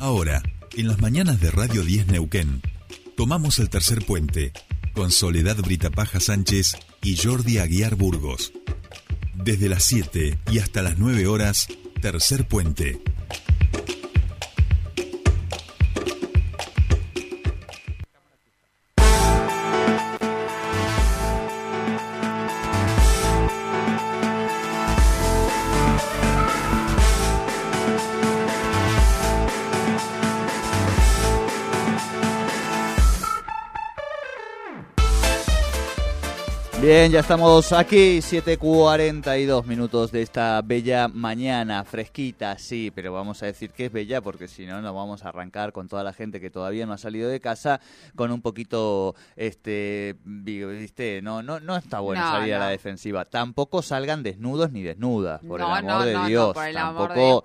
Ahora, en las mañanas de Radio 10 Neuquén, tomamos el tercer puente con Soledad Britapaja Sánchez y Jordi Aguiar Burgos. Desde las 7 y hasta las 9 horas, tercer puente. Bien, ya estamos aquí, 7.42 minutos de esta bella mañana, fresquita, sí, pero vamos a decir que es bella porque si no nos vamos a arrancar con toda la gente que todavía no ha salido de casa con un poquito, este, viste, no, no, no está bueno salir a la defensiva. Tampoco salgan desnudos ni desnudas, por el amor de Dios. Tampoco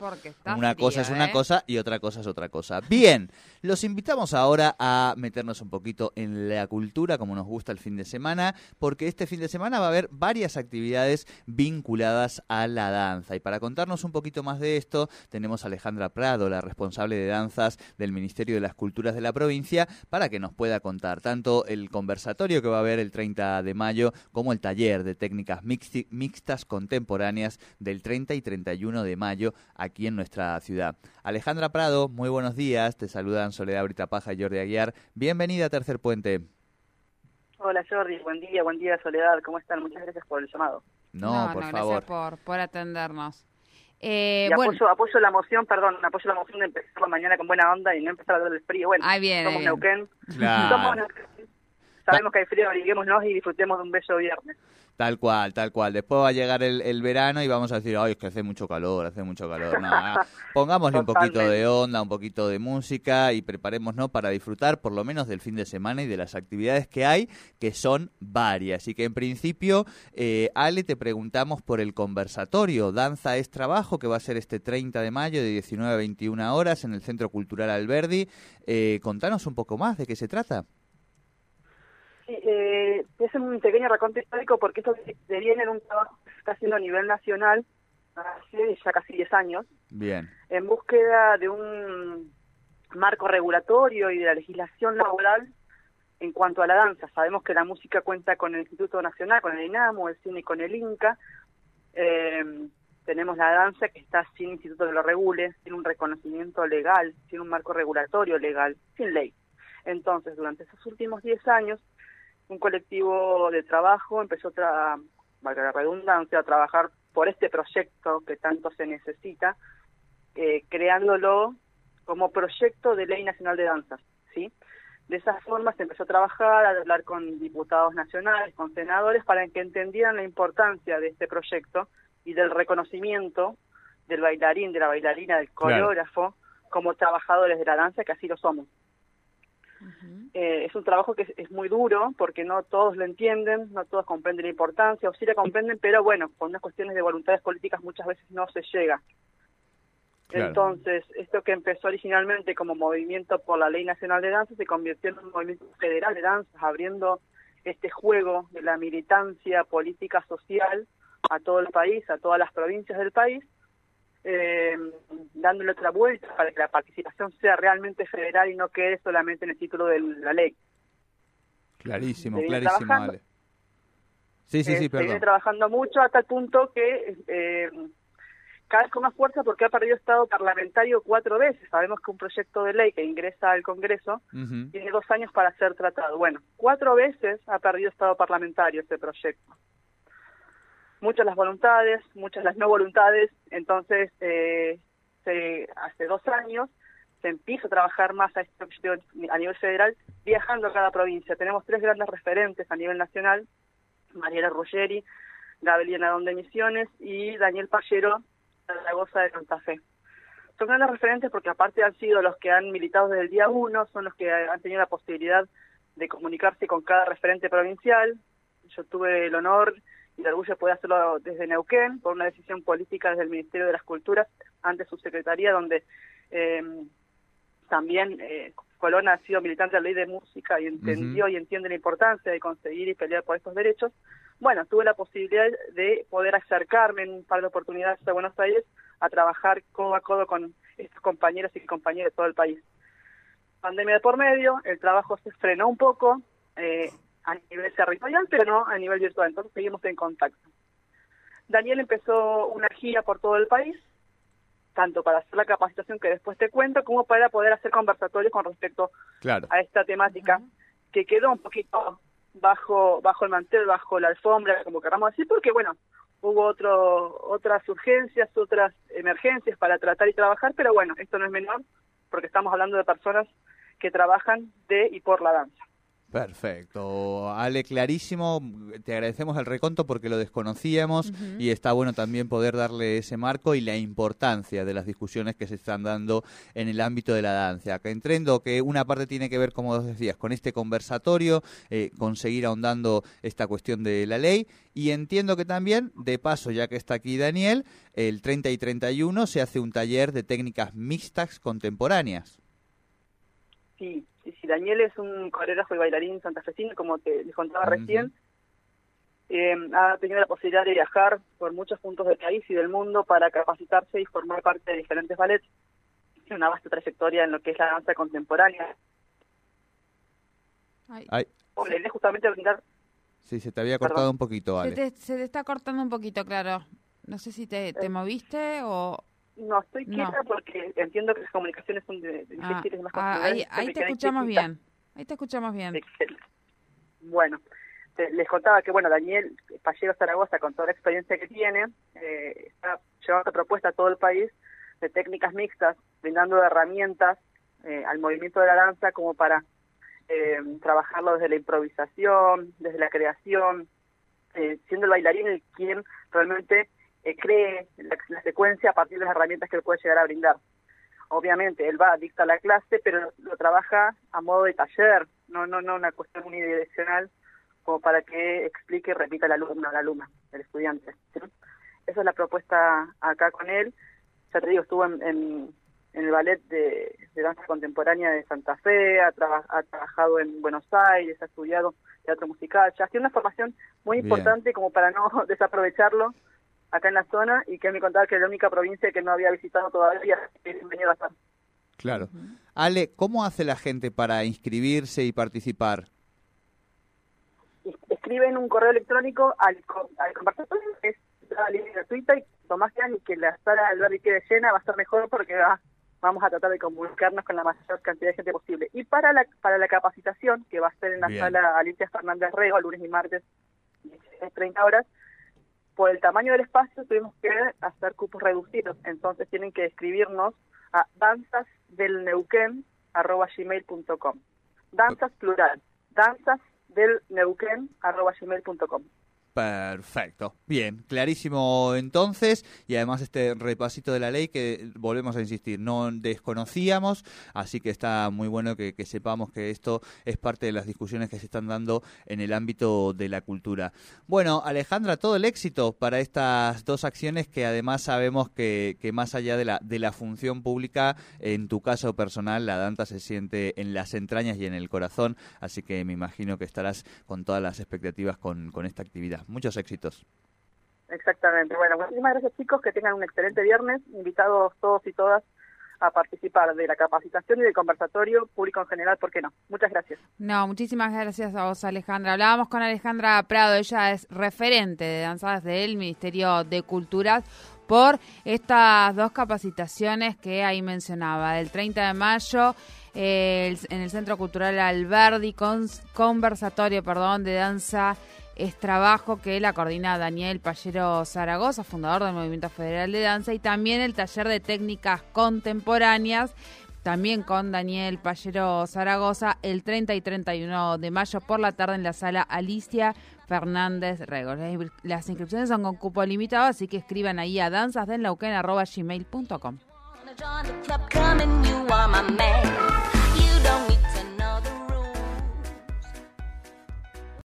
una cosa es una ¿eh? cosa y otra cosa es otra cosa. Bien, los invitamos ahora a meternos un poquito en la cultura, como nos gusta el fin de semana, porque este fin de semana va a haber varias actividades vinculadas a la danza. Y para contarnos un poquito más de esto, tenemos a Alejandra Prado, la responsable de danzas del Ministerio de las Culturas de la provincia, para que nos pueda contar tanto el conversatorio que va a haber el 30 de mayo como el taller de técnicas mixtas contemporáneas del 30 y 31 de mayo aquí en nuestra ciudad. Alejandra Prado, muy buenos días. Te saludan Soledad Britapaja y Jordi Aguiar. Bienvenida a Tercer Puente. Hola Jordi, buen día, buen día Soledad, ¿cómo están? Muchas gracias por el llamado. No, por favor. Gracias por, atendernos. Eh, bueno. apoyo, la moción, perdón, apoyo la moción de empezar la mañana con buena onda y no empezar a ver el frío. Bueno, somos Neuquén, somos Neuquén. Sabemos que hay frío, abriguémonos y disfrutemos de un bello viernes. Tal cual, tal cual. Después va a llegar el, verano y vamos a decir, ay, es que hace mucho calor, hace mucho calor. No, pongámosle un poquito de onda, un poquito de música y preparémonos para disfrutar por lo menos del fin de semana y de las actividades que hay, que son varias. Y que en principio, eh, Ale, te preguntamos por el conversatorio Danza es Trabajo, que va a ser este 30 de mayo de 19 a 21 horas en el Centro Cultural Alberdi. Eh, contanos un poco más de qué se trata. Sí, eh, es un pequeño raconto histórico porque esto se viene en un trabajo que se está haciendo a nivel nacional hace ya casi 10 años. Bien. En búsqueda de un marco regulatorio y de la legislación laboral en cuanto a la danza. Sabemos que la música cuenta con el Instituto Nacional, con el INAMO, el cine con el INCA. Eh, tenemos la danza que está sin instituto que lo regule, sin un reconocimiento legal, sin un marco regulatorio legal, sin ley. Entonces, durante esos últimos 10 años, un colectivo de trabajo empezó, a, valga la redundancia, a trabajar por este proyecto que tanto se necesita, eh, creándolo como proyecto de ley nacional de danzas, ¿sí? De esa forma se empezó a trabajar, a hablar con diputados nacionales, con senadores, para que entendieran la importancia de este proyecto y del reconocimiento del bailarín, de la bailarina, del coreógrafo, como trabajadores de la danza, que así lo somos. Eh, es un trabajo que es, muy duro porque no todos lo entienden, no todos comprenden la importancia, o sí la comprenden, pero bueno, con unas cuestiones de voluntades políticas muchas veces no se llega. Entonces, esto que empezó originalmente como movimiento por la Ley Nacional de Danza se convirtió en un movimiento federal de danzas, abriendo este juego de la militancia política social a todo el país, a todas las provincias del país, eh, dándole otra vuelta para que la participación sea realmente federal y no quede solamente en el título de la ley. Clarísimo, clarísimo, Ale. Sí, sí, sí, eh, perdón. viene trabajando mucho hasta el punto que eh, cada vez con más fuerza porque ha perdido estado parlamentario cuatro veces. Sabemos que un proyecto de ley que ingresa al Congreso tiene dos años para ser tratado. Bueno, cuatro veces ha perdido estado parlamentario este proyecto muchas las voluntades, muchas las no voluntades, entonces eh, hace dos años se empieza a trabajar más a, este a nivel federal, viajando a cada provincia. Tenemos tres grandes referentes a nivel nacional, Mariela Ruggeri, Gabriel Nadón de Misiones y Daniel Pallero Zaragoza de Santa Fe. Son grandes referentes porque aparte han sido los que han militado desde el día uno, son los que han tenido la posibilidad de comunicarse con cada referente provincial. Yo tuve el honor el orgullo puede hacerlo desde Neuquén por una decisión política desde el Ministerio de las Culturas ante su secretaría donde eh, también eh, Colón ha sido militante de la ley de música y entendió y entiende la importancia de conseguir y pelear por estos derechos. Bueno, tuve la posibilidad de poder acercarme en un par de oportunidades a Buenos Aires a trabajar codo a codo con estos compañeros y compañeras de todo el país. Pandemia de por medio, el trabajo se frenó un poco eh, a nivel territorial, pero no a nivel virtual, entonces seguimos en contacto. Daniel empezó una gira por todo el país, tanto para hacer la capacitación que después te cuento, como para poder hacer conversatorios con respecto a esta temática, que quedó un poquito bajo bajo el mantel, bajo la alfombra, como queramos decir, porque bueno, hubo otro, otras urgencias, otras emergencias para tratar y trabajar, pero bueno, esto no es menor, porque estamos hablando de personas que trabajan de y por la danza. Perfecto. Ale, clarísimo. Te agradecemos el reconto porque lo desconocíamos y está bueno también poder darle ese marco y la importancia de las discusiones que se están dando en el ámbito de la danza. Que entiendo que una parte tiene que ver, como decías, con este conversatorio, eh, conseguir ahondando esta cuestión de la ley y entiendo que también, de paso, ya que está aquí Daniel, el 30 y 31 se hace un taller de técnicas mixtas contemporáneas. Sí, sí, sí. Daniel es un coreógrafo y bailarín santafesino, como te les contaba recién. Eh, ha tenido la posibilidad de viajar por muchos puntos del país y del mundo para capacitarse y formar parte de diferentes ballets. Tiene una vasta trayectoria en lo que es la danza contemporánea. Ay. justamente brindar... Sí, se te había cortado un poquito, Ale. Se te, está cortando un poquito, claro. No sé si te, te eh. moviste o... No, estoy quieta porque entiendo que las comunicaciones son de, ah, difíciles. más ah, ahí, ahí te escuchamos bien. Ahí te escuchamos bien. Bueno, les contaba que, bueno, Daniel Pallero Zaragoza, con toda la experiencia que tiene, eh, está llevando propuesta a todo el país de técnicas mixtas, brindando herramientas eh, al movimiento de la danza como para eh, trabajarlo desde la improvisación, desde la creación, eh, siendo el bailarín el quien realmente eh, cree la, secuencia a partir de las herramientas que él puede llegar a brindar. Obviamente, él va, dicta la clase, pero lo, trabaja a modo de taller, no, no, no una cuestión unidireccional como para que explique y repita el alumno, la alumna, el estudiante. Esa es la propuesta acá con él. Ya te digo, estuvo en, en, el ballet de, danza contemporánea de Santa Fe, ha, ha, trabajado en Buenos Aires, ha estudiado teatro musical, ya tiene una formación muy importante como para no desaprovecharlo acá en la zona y que me contaba que era la única provincia que no había visitado todavía, a. Claro. Ale, ¿cómo hace la gente para inscribirse y participar? Escriben un correo electrónico al, al conversatorio, es la línea gratuita, y Tomás y que la sala del barrio quede llena va a estar mejor porque vamos a tratar de comunicarnos con la mayor cantidad de gente posible. Y para la, para la capacitación, que va a ser en la sala Alicia Fernández Rego, lunes y martes, 30 horas, por el tamaño del espacio tuvimos que hacer cupos reducidos, entonces tienen que escribirnos a danzasdelneuquén.com. Danzas plural, danzasdelneuquén.com. Perfecto. Bien, clarísimo entonces. Y además este repasito de la ley que volvemos a insistir, no desconocíamos, así que está muy bueno que, sepamos que esto es parte de las discusiones que se están dando en el ámbito de la cultura. Bueno, Alejandra, todo el éxito para estas dos acciones que además sabemos que, que más allá de la, de la función pública, en tu caso personal, la danza se siente en las entrañas y en el corazón, así que me imagino que estarás con todas las expectativas con, con esta actividad. Muchos éxitos. Exactamente. Bueno, muchísimas gracias chicos, que tengan un excelente viernes, invitados todos y todas a participar de la capacitación y del conversatorio público en general, ¿por qué no? Muchas gracias. No, muchísimas gracias a vos, Alejandra. Hablábamos con Alejandra Prado, ella es referente de danzas del Ministerio de Culturas por estas dos capacitaciones que ahí mencionaba, el 30 de mayo en el Centro Cultural Alberdi, con, conversatorio, perdón, de danza es trabajo que la coordina Daniel Pallero Zaragoza, fundador del Movimiento Federal de Danza, y también el taller de técnicas contemporáneas, también con Daniel Pallero Zaragoza, el 30 y 31 de mayo por la tarde en la sala Alicia Fernández Regos. Las inscripciones son con cupo limitado, así que escriban ahí a danzasdenlauquen.gmail.com.